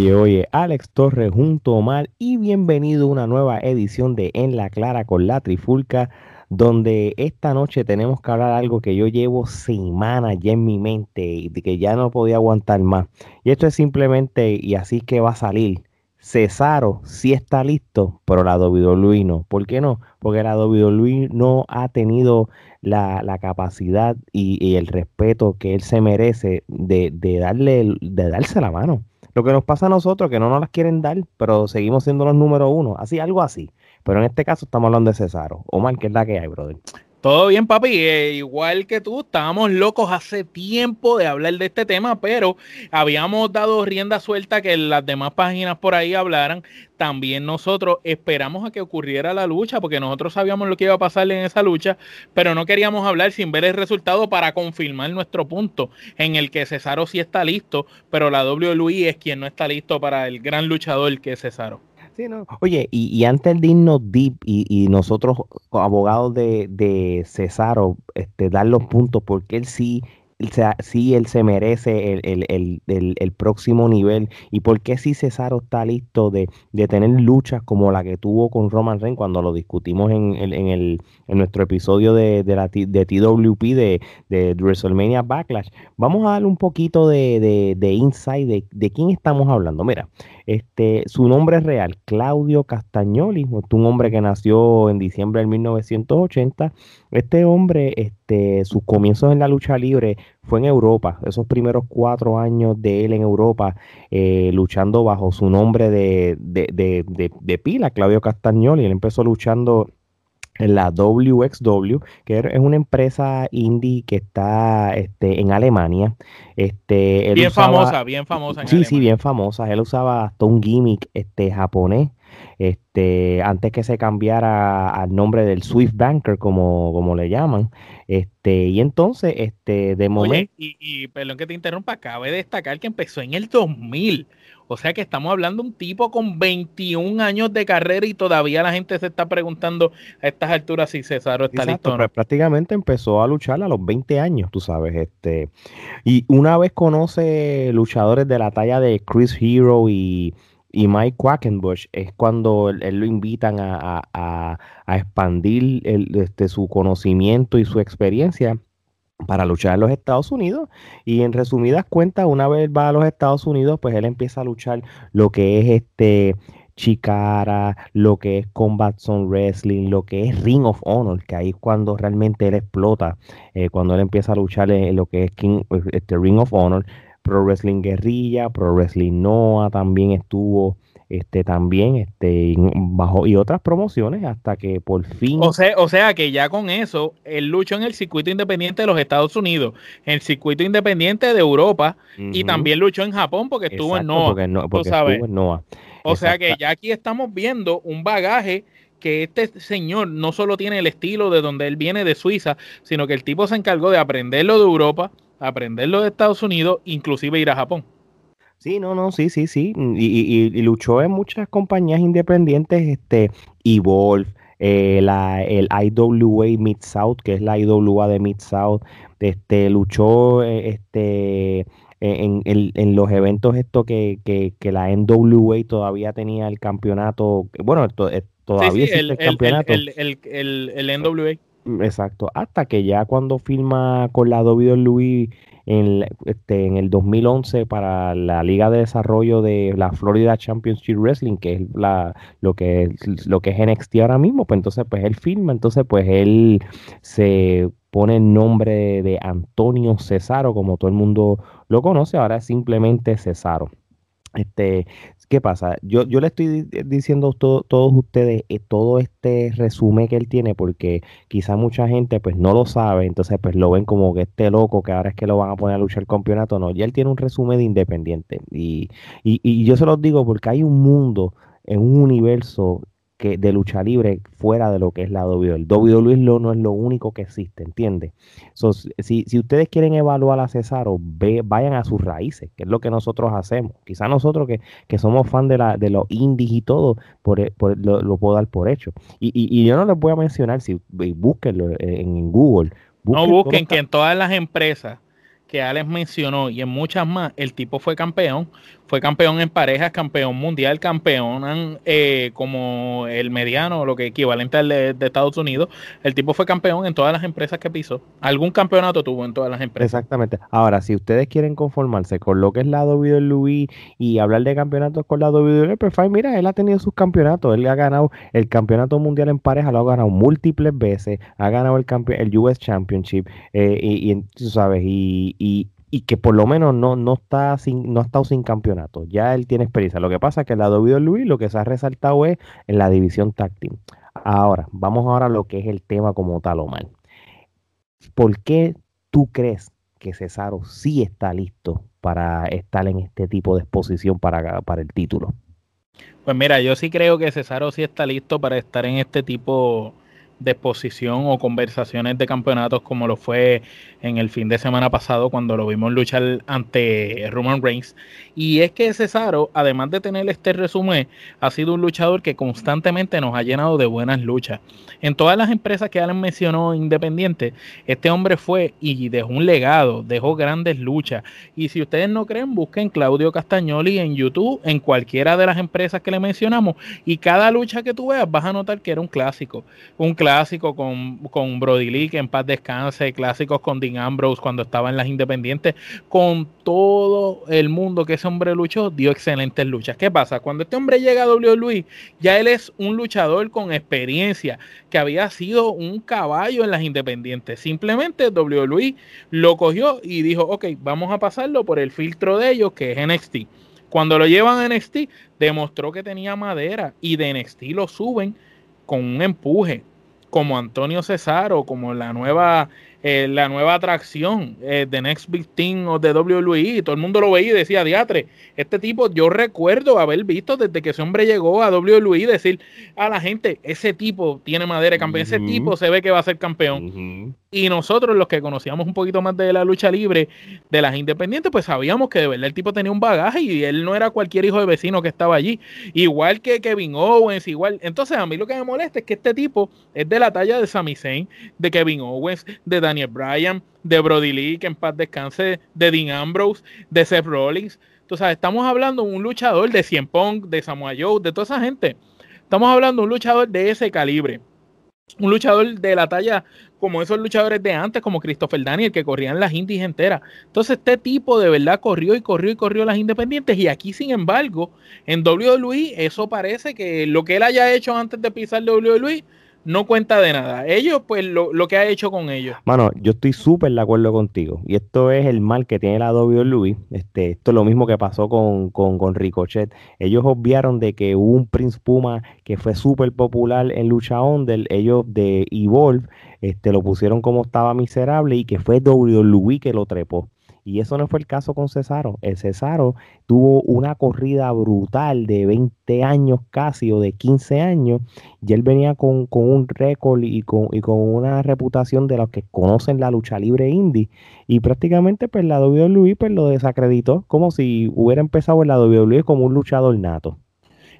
oye, oye, Alex Torres junto a Omar y bienvenido a una nueva edición de En la Clara con la Trifulca, donde esta noche tenemos que hablar algo que yo llevo semanas ya en mi mente y que ya no podía aguantar más. Y esto es simplemente, y así que va a salir, Cesaro sí está listo, pero la WWE no. ¿Por qué no? Porque la WWE no ha tenido la, capacidad y, el respeto que él se merece de, darle, de darse la mano. Lo que nos pasa a nosotros, que no nos las quieren dar, pero seguimos siendo los número uno. Así, algo así. Pero en este caso estamos hablando de Cesaro. Omar, ¿qué es la que hay, brother? Todo bien, papi. Eh, igual que tú, estábamos locos hace tiempo de hablar de este tema, pero habíamos dado rienda suelta que las demás páginas por ahí hablaran. También nosotros esperamos a que ocurriera la lucha, porque nosotros sabíamos lo que iba a pasar en esa lucha, pero no queríamos hablar sin ver el resultado para confirmar nuestro punto en el que Cesaro sí está listo, pero la WWE es quien no está listo para el gran luchador que es Cesaro. Oye, y, antes de irnos deep y, y nosotros, abogados de, de Cesaro, este, dar los puntos, porque él sí si él se merece el, próximo nivel y por qué si Cesaro está listo de, tener luchas como la que tuvo con Roman Reigns cuando lo discutimos en, en, nuestro episodio de, de, la, de TWP de, de WrestleMania Backlash. Vamos a darle un poquito de, de, insight de, quién estamos hablando. Mira, este, su nombre es real, Claudio Castagnoli, un hombre que nació en diciembre de 1980. Este hombre, este, sus comienzos en la lucha libre fue en Europa, esos primeros cuatro años de él en Europa, eh, luchando bajo su nombre de, de, pila, Claudio Castagnoli. Él empezó luchando la WXW, que es una empresa indie que está este, en Alemania. Este, bien famosa, bien famosa. sí, sí, bien famosa. Él usaba hasta un gimmick este, japonés este, antes que se cambiara al nombre del Swift Banker, como, como le llaman. Este, y entonces, este, de momento. Y, y, perdón que te interrumpa, cabe destacar que empezó en el 2000. O sea que estamos hablando de un tipo con 21 años de carrera y todavía la gente se está preguntando a estas alturas si Cesaro está listo. Pues, prácticamente empezó a luchar a los 20 años, tú sabes. este Y una vez conoce luchadores de la talla de Chris Hero y y Mike Quackenbush es cuando él, lo invitan a, expandir este, su conocimiento y su experiencia para luchar en los Estados Unidos. Y en resumidas cuentas, una vez va a los Estados Unidos, pues él empieza a luchar lo que es este Chicara, lo que es Combat Zone Wrestling, lo que es Ring of Honor, que ahí es cuando realmente él explota, eh, cuando él empieza a luchar en, lo que es King, este Ring of Honor. Pro Wrestling Guerrilla, Pro Wrestling Noah también estuvo este también este bajo y otras promociones hasta que por fin o sea o sea que ya con eso él luchó en el circuito independiente de los Estados Unidos en el circuito independiente de Europa y también luchó en Japón porque estuvo en Noah porque, estuvo en Noah. o sea que ya aquí estamos viendo un bagaje que este señor no solo tiene el estilo de donde él viene de Suiza sino que el tipo se encargó de aprenderlo de Europa aprenderlo de Estados Unidos, inclusive ir a Japón. Sí, no, no, sí, sí, sí. Y, luchó en muchas compañías independientes, este, Evolve, eh, la, el IWA Mid South, que es la IWA de Mid South, este, luchó eh, este, en, en, los eventos esto que, que, que, la NWA todavía tenía el campeonato, bueno, eh, todavía sí, el, campeonato. El, el, NWA. Exacto, hasta que ya cuando firma con la WWE en, este, en el 2011 para la Liga de Desarrollo de la Florida Championship Wrestling, que es la, lo, que es, lo que es NXT ahora mismo, pues entonces pues él firma, entonces pues él se pone el nombre de Antonio Cesaro, como todo el mundo lo conoce, ahora es simplemente Cesaro. Este, ¿Qué pasa? Yo, yo le estoy diciendo a todos ustedes eh, todo este resumen que él tiene porque quizá mucha gente pues no lo sabe, entonces pues lo ven como que este loco que ahora es que lo van a poner a luchar el campeonato. No, ya él tiene un resumen de independiente y, y, y yo se los digo porque hay un mundo en un universo que de lucha libre fuera de lo que es la WWE. El WWE no es lo único que existe, ¿entiendes? si, si, ustedes quieren evaluar a Cesaro, vayan a sus raíces, que es lo que nosotros hacemos. Quizá nosotros que, que somos fan de, la, de los indies y todo, por, e, lo, puedo dar por hecho. Y, y, yo no les voy a mencionar, si búsquenlo en, Google. no busquen que en todas las empresas que Alex mencionó y en muchas más, el tipo fue campeón, fue campeón en parejas, campeón mundial, campeón eh, como el mediano, lo que equivalente al de, Estados Unidos. El tipo fue campeón en todas las empresas que pisó. Algún campeonato tuvo en todas las empresas. Exactamente. Ahora, si ustedes quieren conformarse con lo que es la WWE y hablar de campeonatos con la WWE, pues mira, él ha tenido sus campeonatos. Él ha ganado el campeonato mundial en pareja, lo ha ganado múltiples veces, ha ganado el, el US Championship, eh, y, y, tú sabes, y, y y que por lo menos no, no, está sin, no ha estado sin campeonato. Ya él tiene experiencia. Lo que pasa es que lado de Luis lo que se ha resaltado es en la división táctil. Ahora, vamos ahora a lo que es el tema como tal, Omar. ¿Por qué tú crees que Cesaro sí está listo para estar en este tipo de exposición para, para el título? Pues mira, yo sí creo que Cesaro sí está listo para estar en este tipo de exposición o conversaciones de campeonatos como lo fue en el fin de semana pasado cuando lo vimos luchar ante Roman Reigns. Y es que Cesaro, además de tener este resumen, ha sido un luchador que constantemente nos ha llenado de buenas luchas. En todas las empresas que Alan mencionó independientes, este hombre fue y dejó un legado, dejó grandes luchas. Y si ustedes no creen, busquen Claudio Castagnoli en YouTube, en cualquiera de las empresas que le mencionamos, y cada lucha que tú veas vas a notar que era un clásico. Un clásico clásico con, con Brody Lee, que en paz descanse, clásicos con Dean Ambrose cuando estaba en las independientes, con todo el mundo que ese hombre luchó, dio excelentes luchas. ¿Qué pasa? Cuando este hombre llega a WWE, ya él es un luchador con experiencia, que había sido un caballo en las independientes. Simplemente WWE lo cogió y dijo, ok, vamos a pasarlo por el filtro de ellos, que es NXT. Cuando lo llevan a NXT, demostró que tenía madera y de NXT lo suben con un empuje como Antonio Cesaro, como la nueva, eh, la nueva atracción de eh, Next Big Thing o de WWE. Todo el mundo lo veía y decía, diatre, este tipo, yo recuerdo haber visto desde que ese hombre llegó a WWE decir a la gente, ese tipo tiene madera de campeón, ese tipo se ve que va a ser campeón. Y nosotros, los que conocíamos un poquito más de la lucha libre, de las independientes, pues sabíamos que de verdad el tipo tenía un bagaje y él no era cualquier hijo de vecino que estaba allí. Igual que Kevin Owens, igual. Entonces, a mí lo que me molesta es que este tipo es de la talla de Sami Zayn, de Kevin Owens, de Daniel Bryan, de Brody Lee, que en paz descanse, de Dean Ambrose, de Seth Rollins. Entonces, estamos hablando de un luchador de Cien Pong, de Samoa Joe, de toda esa gente. Estamos hablando de un luchador de ese calibre un luchador de la talla como esos luchadores de antes, como Christopher Daniel, que corrían las indies enteras. Entonces, este tipo de verdad corrió y corrió y corrió las independientes. Y aquí, sin embargo, en WWE, eso parece que lo que él haya hecho antes de pisar WWE no cuenta de nada. Ellos, pues, lo, lo que ha hecho con ellos. Mano, yo estoy súper de acuerdo contigo. Y esto es el mal que tiene la WWE. Este, esto es lo mismo que pasó con, con, con Ricochet. Ellos obviaron de que hubo un Prince Puma que fue súper popular en Lucha Under. Ellos de Evolve este, lo pusieron como estaba miserable y que fue WWE que lo trepó. Y eso no fue el caso con Cesaro. El Cesaro tuvo una corrida brutal de 20 años casi o de 15 años y él venía con, un récord y con, y con, una reputación de los que conocen la lucha libre indie y prácticamente pues la WWE pues lo desacreditó como si hubiera empezado en la WWE como un luchador nato.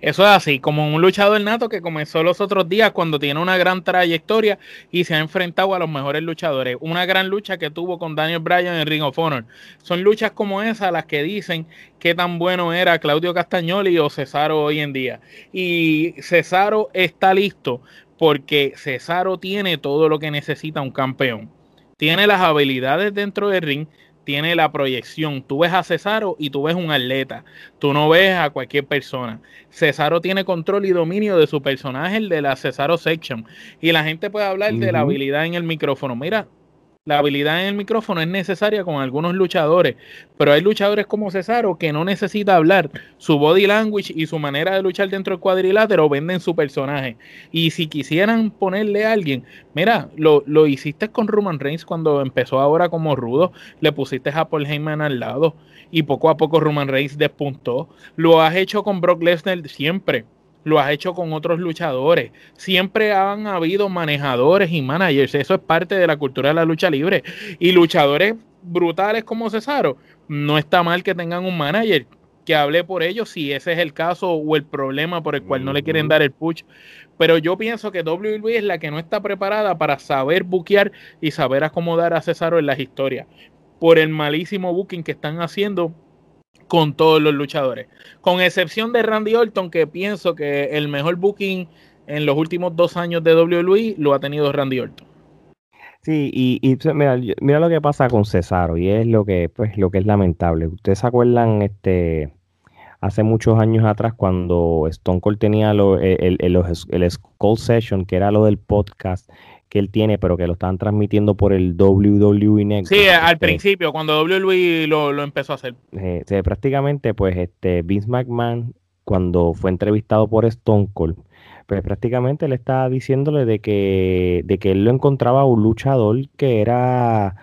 Eso es así, como un luchador nato que comenzó los otros días cuando tiene una gran trayectoria y se ha enfrentado a los mejores luchadores. Una gran lucha que tuvo con Daniel Bryan en Ring of Honor. Son luchas como esas las que dicen qué tan bueno era Claudio Castagnoli o Cesaro hoy en día. Y Cesaro está listo porque Cesaro tiene todo lo que necesita un campeón. Tiene las habilidades dentro del ring, tiene la proyección. Tú ves a Cesaro y tú ves un atleta. Tú no ves a cualquier persona. Cesaro tiene control y dominio de su personaje, el de la Cesaro Section. Y la gente puede hablar de la habilidad en el micrófono. Mira, la habilidad en el micrófono es necesaria con algunos luchadores, pero hay luchadores como Cesaro que no necesita hablar. Su body language y su manera de luchar dentro del cuadrilátero venden su personaje. Y si quisieran ponerle a alguien, mira, lo, lo hiciste con Roman Reigns cuando empezó ahora como rudo, le pusiste a Paul Heyman al lado y poco a poco Roman Reigns despuntó. Lo has hecho con Brock Lesnar siempre lo has hecho con otros luchadores. Siempre han habido manejadores y managers. Eso es parte de la cultura de la lucha libre. Y luchadores brutales como Cesaro, no está mal que tengan un manager que hable por ellos si ese es el caso o el problema por el cual no le quieren dar el push. Pero yo pienso que WWE es la que no está preparada para saber buquear y saber acomodar a Cesaro en las historias. Por el malísimo booking que están haciendo con todos los luchadores. Con excepción de Randy Orton, que pienso que el mejor booking en los últimos dos años de WWE lo ha tenido Randy Orton. Sí, y, mira, lo que pasa con Cesaro, y es lo que, pues, lo que es lamentable. Ustedes se acuerdan, este, hace muchos años atrás, cuando Stone Cold tenía lo, el, el, el, Skull Session, que era lo del podcast que él tiene, pero que lo estaban transmitiendo por el WWE Network. Sí, al este principio, cuando WWE lo, lo empezó a hacer. Eh, prácticamente, pues, este Vince McMahon, cuando fue entrevistado por Stone Cold, pues prácticamente le estaba diciéndole de que, de que él lo encontraba un luchador que era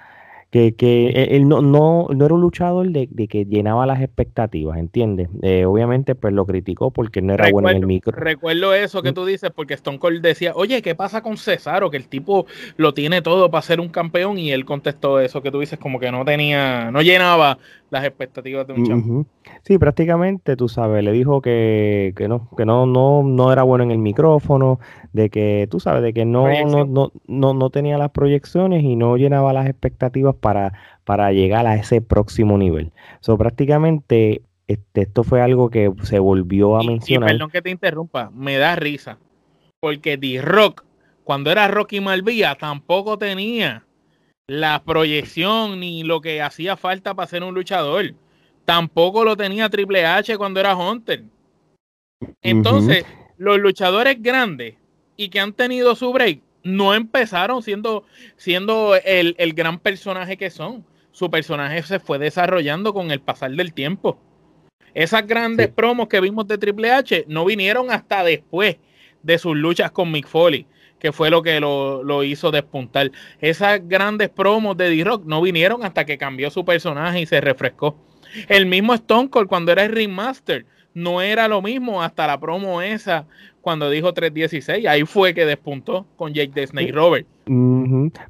que, que e, él no, no, no era un luchador de, que llenaba las expectativas, ¿entiendes? Eh, obviamente, pues lo criticó porque no era bueno en el micro. Recuerdo eso que mm. tú dices, porque Stone Cold decía, oye, ¿qué pasa con Cesaro? Que el tipo lo tiene todo para ser un campeón, y él contestó eso que tú dices, como que no tenía, no llenaba las expectativas de un champion. Sí, prácticamente, tú sabes, le dijo que, que, no, que no, no, no era bueno en el micrófono, de que, tú sabes, de que no, no, no, no, tenía las proyecciones y no llenaba las expectativas para, para llegar a ese próximo nivel. So, prácticamente, este, esto fue algo que se volvió a mencionar. perdón que te interrumpa, me da risa, porque D-Rock, cuando era Rocky Malvía, tampoco tenía la proyección ni lo que hacía falta para ser un luchador. Tampoco lo tenía Triple H cuando era Hunter. Entonces, los luchadores grandes y que han tenido su break no empezaron siendo, siendo el, gran personaje que son. Su personaje se fue desarrollando con el pasar del tiempo. Esas grandes promos que vimos de Triple H no vinieron hasta después de sus luchas con Mick Foley que fue lo que lo, hizo despuntar. Esas grandes promos de D-Rock no vinieron hasta que cambió su personaje y se refrescó. El mismo Stone Cold cuando era el Ringmaster no era lo mismo hasta la promo esa cuando dijo 316. Ahí fue que despuntó con Jake the Snake Robert.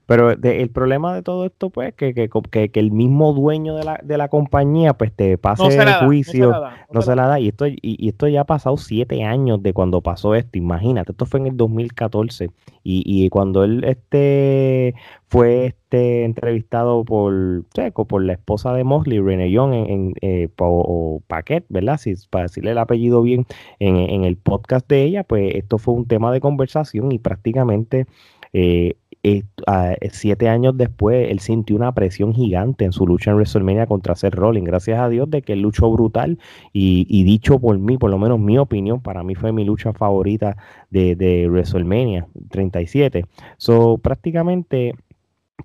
Pero el problema de todo esto, pues, que, que, que, el mismo dueño de la, de la compañía, pues, te pase el juicio, no se, la da. Y esto, y, esto ya ha pasado siete años de cuando pasó esto. Imagínate, esto fue en el 2014. Y, y cuando él este, fue este, entrevistado por, por la esposa de Mosley, Rene Young, en, eh, o, Paquet, ¿verdad? Si, para decirle el apellido bien, en, en el podcast de ella, pues esto fue un tema de conversación y prácticamente eh, eh, siete años después, él sintió una presión gigante en su lucha en WrestleMania contra Seth Rollins. Gracias a Dios de que él luchó brutal y, dicho por mí, por lo menos mi opinión, para mí fue mi lucha favorita de, de WrestleMania 37. So, prácticamente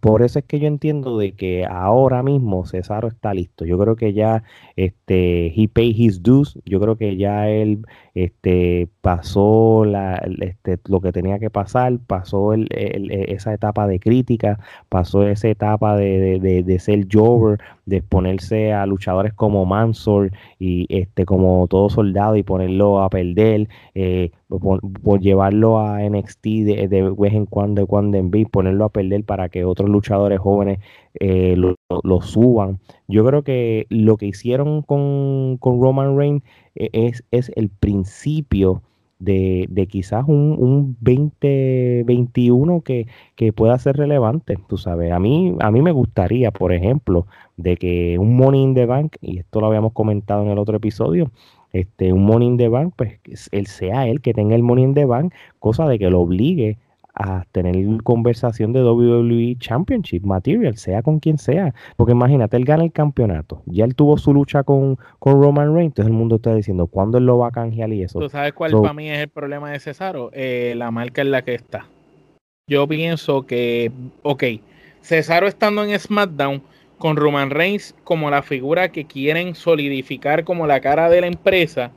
por eso es que yo entiendo de que ahora mismo Cesaro está listo. Yo creo que ya este he paid his dues. Yo creo que ya él este pasó la, este, lo que tenía que pasar, pasó el, esa etapa de crítica, pasó esa etapa de, de, de, ser Jover, de exponerse a luchadores como Mansor y este como todo soldado y ponerlo a perder. Eh, por, llevarlo a NXT de, de, vez en cuando, cuando en vez, ponerlo a perder para que otros luchadores jóvenes eh, lo, suban. Yo creo que lo que hicieron con, Roman Reigns eh, es, es el principio de, de, quizás un, un 2021 que, que, pueda ser relevante, tú sabes. A mí, a mí me gustaría, por ejemplo, de que un Money in the Bank, y esto lo habíamos comentado en el otro episodio, este, un money in the bank, pues él sea él que tenga el money in the bank, cosa de que lo obligue a tener conversación de WWE Championship Material, sea con quien sea. Porque imagínate, él gana el campeonato, ya él tuvo su lucha con, con Roman Reigns, entonces el mundo está diciendo, ¿cuándo él lo va a canjear y eso? ¿Tú sabes cuál para mí es el problema de Cesaro? Eh, la marca en la que está. Yo pienso que, ok, Cesaro estando en SmackDown con Roman Reigns como la figura que quieren solidificar como la cara de la empresa,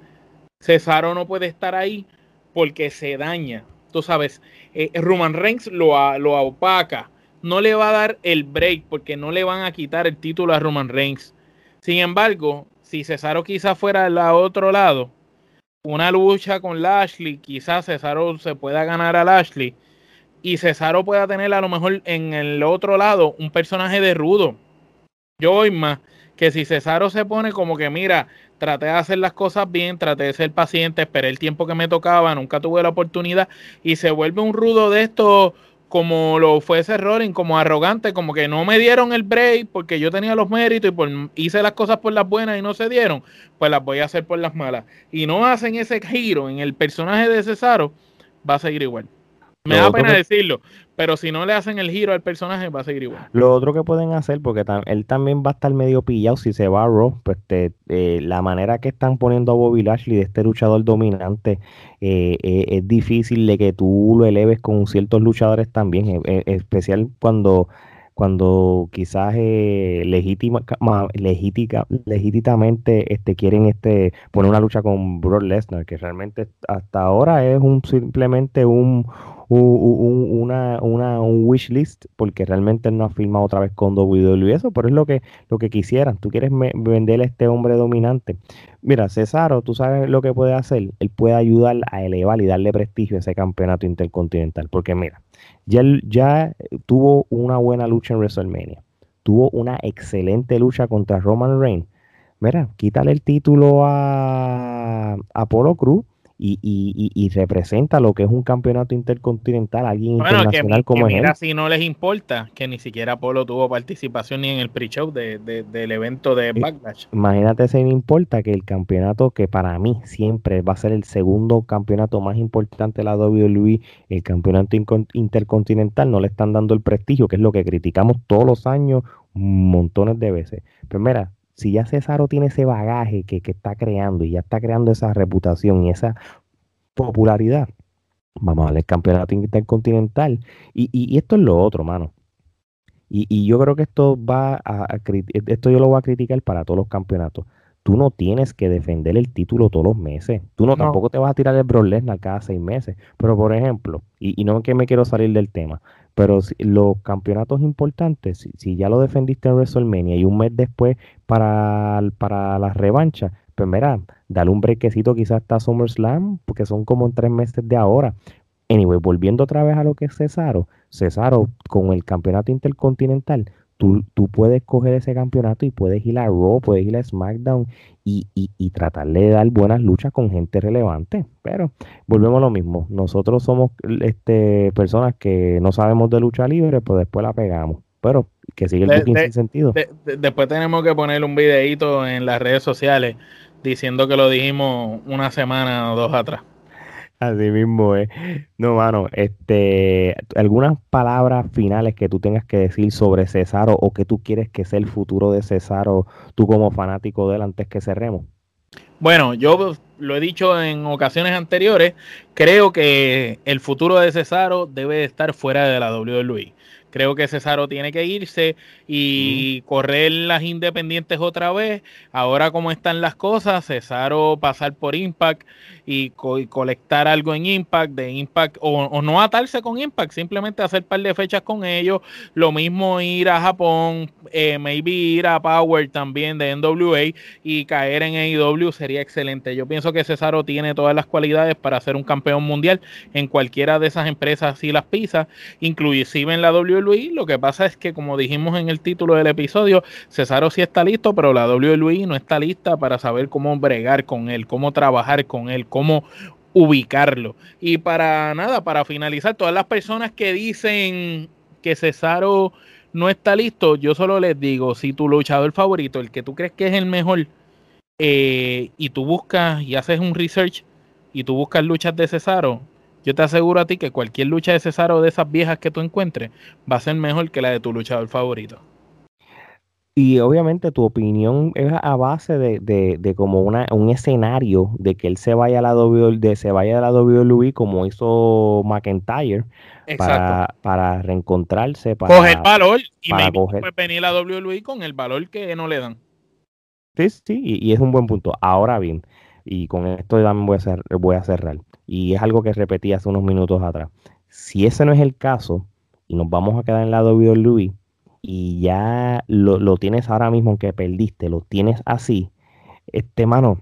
Cesaro no puede estar ahí porque se daña. Tú sabes, eh, Roman Reigns lo, lo opaca, no le va a dar el break porque no le van a quitar el título a Roman Reigns. Sin embargo, si Cesaro quizás fuera al otro lado, una lucha con Lashley, quizás Cesaro se pueda ganar a Lashley y Cesaro pueda tener a lo mejor en el otro lado un personaje de rudo yo voy más que si Cesaro se pone como que, mira, traté de hacer las cosas bien, traté de ser paciente, esperé el tiempo que me tocaba, nunca tuve la oportunidad y se vuelve un rudo de esto como lo fue ese Rollins, como arrogante, como que no me dieron el break porque yo tenía los méritos y por, hice las cosas por las buenas y no se dieron, pues las voy a hacer por las malas. Y no hacen ese giro en el personaje de Cesaro, va a seguir igual. Me da pena decirlo, pero si no le hacen el giro al personaje, va a seguir igual. Lo otro que pueden hacer, porque él también va a estar medio pillado si se va a Raw, pues eh, la manera que están poniendo a Bobby Lashley de este luchador dominante, eh, eh, es difícil de que tú lo eleves con ciertos luchadores también, especial cuando cuando quizás legítima, legítimamente este, quieren este, poner una lucha con Brock Lesnar, que realmente hasta ahora es un simplemente un, un, una, una, un wish list porque realmente no ha firmado otra vez con WWE eso, pero es lo que, lo que quisieran. Tú quieres vender a este hombre dominante. Mira, Cesaro, tú sabes lo que puede hacer. Él puede ayudar a elevar y darle prestigio a ese campeonato intercontinental. Porque mira, ya, ya tuvo una buena lucha en WrestleMania. Tuvo una excelente lucha contra Roman Reigns. Mira, quítale el título a Apolo Cruz y, y, y, representa lo que es un campeonato intercontinental, alguien internacional como mira, si no les importa que ni siquiera Polo tuvo participación ni en el pre-show de, del evento de Backlash. Imagínate si me importa que el campeonato que para mí siempre va a ser el segundo campeonato más importante de la WWE, el campeonato intercontinental, no le están dando el prestigio, que es lo que criticamos todos los años montones de veces. Pero mira, si ya Cesaro tiene ese bagaje que, está creando y ya está creando esa reputación y esa popularidad, vamos a darle el campeonato intercontinental. Y, y, esto es lo otro, mano. Y, y, yo creo que esto va a, esto yo lo voy a criticar para todos los campeonatos. Tú no tienes que defender el título todos los meses. Tú no, tampoco te vas a tirar el Brock Lesnar cada seis meses. Pero por ejemplo, y, y no que me quiero salir del tema, pero los campeonatos importantes, si, ya lo defendiste en WrestleMania y un mes después para, para la revancha, pues mira, dale un brequecito quizás hasta SummerSlam, porque son como tres meses de ahora. Anyway, volviendo otra vez a lo que es Cesaro, Cesaro con el campeonato intercontinental, tú, tú puedes coger ese campeonato y puedes ir a Raw, puedes ir a SmackDown y, y, y tratar de dar buenas luchas con gente relevante. Pero volvemos a lo mismo. Nosotros somos este, personas que no sabemos de lucha libre, pues después la pegamos. Pero que sigue el sin sentido. después tenemos que poner un videito en las redes sociales diciendo que lo dijimos una semana o dos atrás. Así mismo es. No, mano, este, algunas palabras finales que tú tengas que decir sobre Cesaro o que tú quieres que sea el futuro de Cesaro, tú como fanático de él antes que cerremos. Bueno, yo lo he dicho en ocasiones anteriores, creo que el futuro de Cesaro debe estar fuera de la WWE. Creo que Cesaro tiene que irse y correr las independientes otra vez. Ahora como están las cosas, Cesaro pasar por Impact y, colectar algo en Impact, de Impact, o, no atarse con Impact, simplemente hacer un par de fechas con ellos. Lo mismo ir a Japón, eh, maybe ir a Power también de NWA y caer en AEW sería excelente. Yo pienso que Cesaro tiene todas las cualidades para ser un campeón mundial en cualquiera de esas empresas si las pisa, inclusive en la WWE. Lo que pasa es que, como dijimos en el título del episodio, Cesaro sí está listo, pero la WWE no está lista para saber cómo bregar con él, cómo trabajar con él, cómo ubicarlo. Y para nada, para finalizar, todas las personas que dicen que Cesaro no está listo, yo solo les digo, si tu luchador favorito, el que tú crees que es el mejor, eh, y tú buscas y haces un research y tú buscas luchas de Cesaro, yo te aseguro a ti que cualquier lucha de Cesaro de esas viejas que tú encuentres va a ser mejor que la de tu luchador favorito. Y obviamente tu opinión es a base de, de, de como una, un escenario de que él se vaya a la WWE, de se vaya a la WWE como hizo McIntyre para, para, reencontrarse, para coger valor y para coger... venir a la WWE con el valor que no le dan. Sí, sí, y, es un buen punto. Ahora bien, y con esto también voy a, hacer, voy a cerrar, y es algo que repetí hace unos minutos atrás. Si ese no es el caso, y nos vamos a quedar en la WWE, y ya lo, tienes ahora mismo, aunque perdiste, lo tienes así, este mano,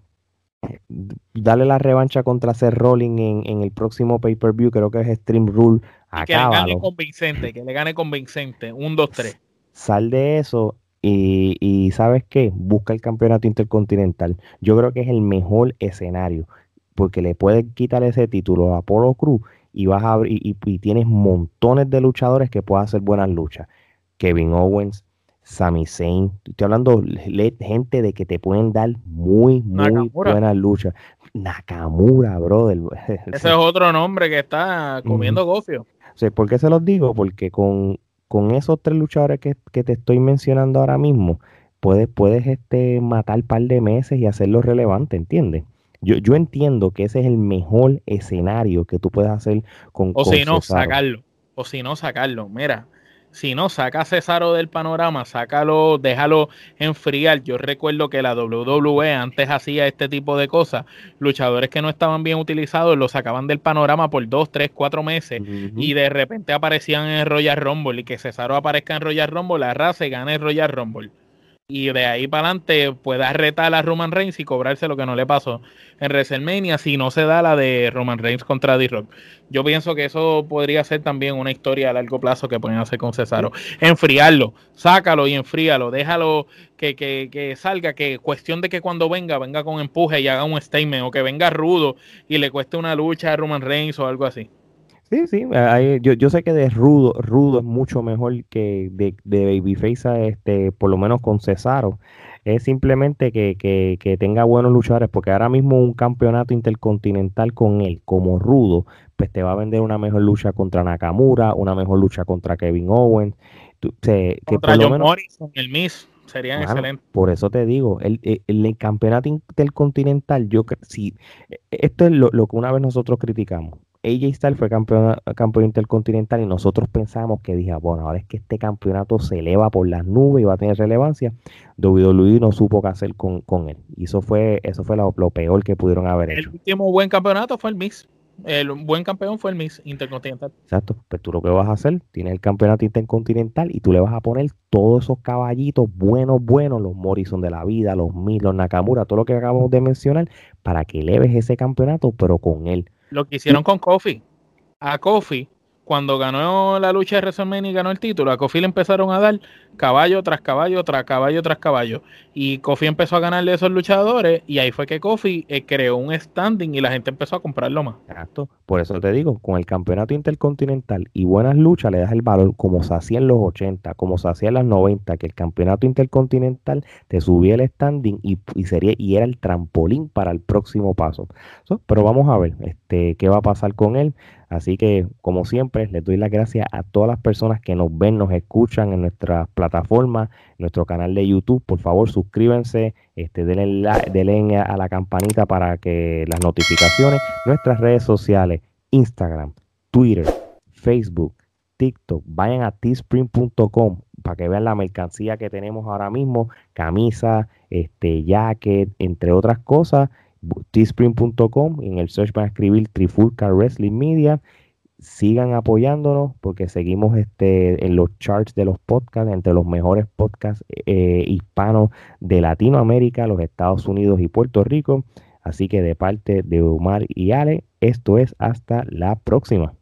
dale la revancha contra Seth Rolling en, el próximo pay-per-view, creo que es Stream Rule. que le gane convincente, que le gane convincente, un, dos, tres. Sal de eso y, y, ¿sabes qué? Busca el campeonato intercontinental. Yo creo que es el mejor escenario. Porque le puedes quitar ese título a Apolo Cruz y vas a y, y, tienes montones de luchadores que puedan hacer buenas luchas. Kevin Owens, Sami Zayn, estoy hablando de gente de que te pueden dar muy, muy buenas luchas. Nakamura, brother. Ese es otro nombre que está comiendo gofio. ¿Por qué se los digo? Porque con, con esos tres luchadores que, que, te estoy mencionando ahora mismo, puedes, puedes este, matar un par de meses y hacerlo relevante, ¿entiendes? Yo, yo entiendo que ese es el mejor escenario que tú puedes hacer con O si no, sacarlo. O si no, sacarlo. Mira, si no, saca a Cesaro del panorama, sácalo, déjalo enfriar. Yo recuerdo que la WWE antes hacía este tipo de cosas. Luchadores que no estaban bien utilizados los sacaban del panorama por dos, tres, cuatro meses y de repente aparecían en Royal Rumble y que Cesaro aparezca en Royal Rumble, la raza y gane el Royal Rumble y de ahí para adelante pueda retar a Roman Reigns y cobrarse lo que no le pasó en WrestleMania si no se da la de Roman Reigns contra D-Rock. Yo pienso que eso podría ser también una historia a largo plazo que pueden hacer con Cesaro. Enfriarlo, sácalo y enfríalo, déjalo que, que, que, salga, que cuestión de que cuando venga, venga con empuje y haga un statement o que venga rudo y le cueste una lucha a Roman Reigns o algo así. Sí, sí, yo, yo, sé que de rudo, rudo es mucho mejor que de, de Babyface, este, por lo menos con Cesaro. Es simplemente que, que, que, tenga buenos luchadores, porque ahora mismo un campeonato intercontinental con él, como rudo, pues te va a vender una mejor lucha contra Nakamura, una mejor lucha contra Kevin Owens. que contra John Morrison, el Miss. Serían excelentes. Por eso te digo, el, el, campeonato intercontinental, yo si e, esto es lo, lo que una vez nosotros criticamos AJ Styles fue campeón, campeón intercontinental y nosotros pensamos que dije, bueno, ahora es que este campeonato se eleva por las nubes y va a tener relevancia. WWE no supo qué hacer con, él. Y eso fue, eso fue lo, peor que pudieron haber hecho. El último buen campeonato fue el Miss. El buen campeón fue el Miss Intercontinental. Exacto. Pues tú lo que vas a hacer, tienes el campeonato intercontinental y tú le vas a poner todos esos caballitos buenos, buenos, los Morrison de la vida, los Miss, los Nakamura, todo lo que acabamos de mencionar, para que eleves ese campeonato, pero con él. Lo que hicieron con Kofi. A Kofi cuando ganó la lucha de WrestleMania y ganó el título, a Kofi le empezaron a dar caballo tras caballo, tras caballo, tras caballo. Y Kofi empezó a ganarle a esos luchadores y ahí fue que Kofi eh, creó un standing y la gente empezó a comprarlo más. Exacto. Por eso te digo, con el campeonato intercontinental y buenas luchas le das el valor como se hacía en los 80, como se hacía en los 90, que el campeonato intercontinental te subía el standing y, sería y era el trampolín para el próximo paso. pero vamos a ver este, qué va a pasar con él. Así que, como siempre, les doy las gracias a todas las personas que nos ven, nos escuchan en nuestra plataforma, en nuestro canal de YouTube. Por favor, suscríbanse, este, denle, a la campanita para que las notificaciones, nuestras redes sociales, Instagram, Twitter, Facebook, TikTok, vayan a teespring.com para que vean la mercancía que tenemos ahora mismo, camisa, este, jacket, entre otras cosas teespring.com en el search van a escribir Trifulca Wrestling Media. Sigan apoyándonos porque seguimos este, en los charts de los podcasts, entre los mejores podcasts eh, hispanos de Latinoamérica, los Estados Unidos y Puerto Rico. Así que de parte de Omar y Ale, esto es hasta la próxima.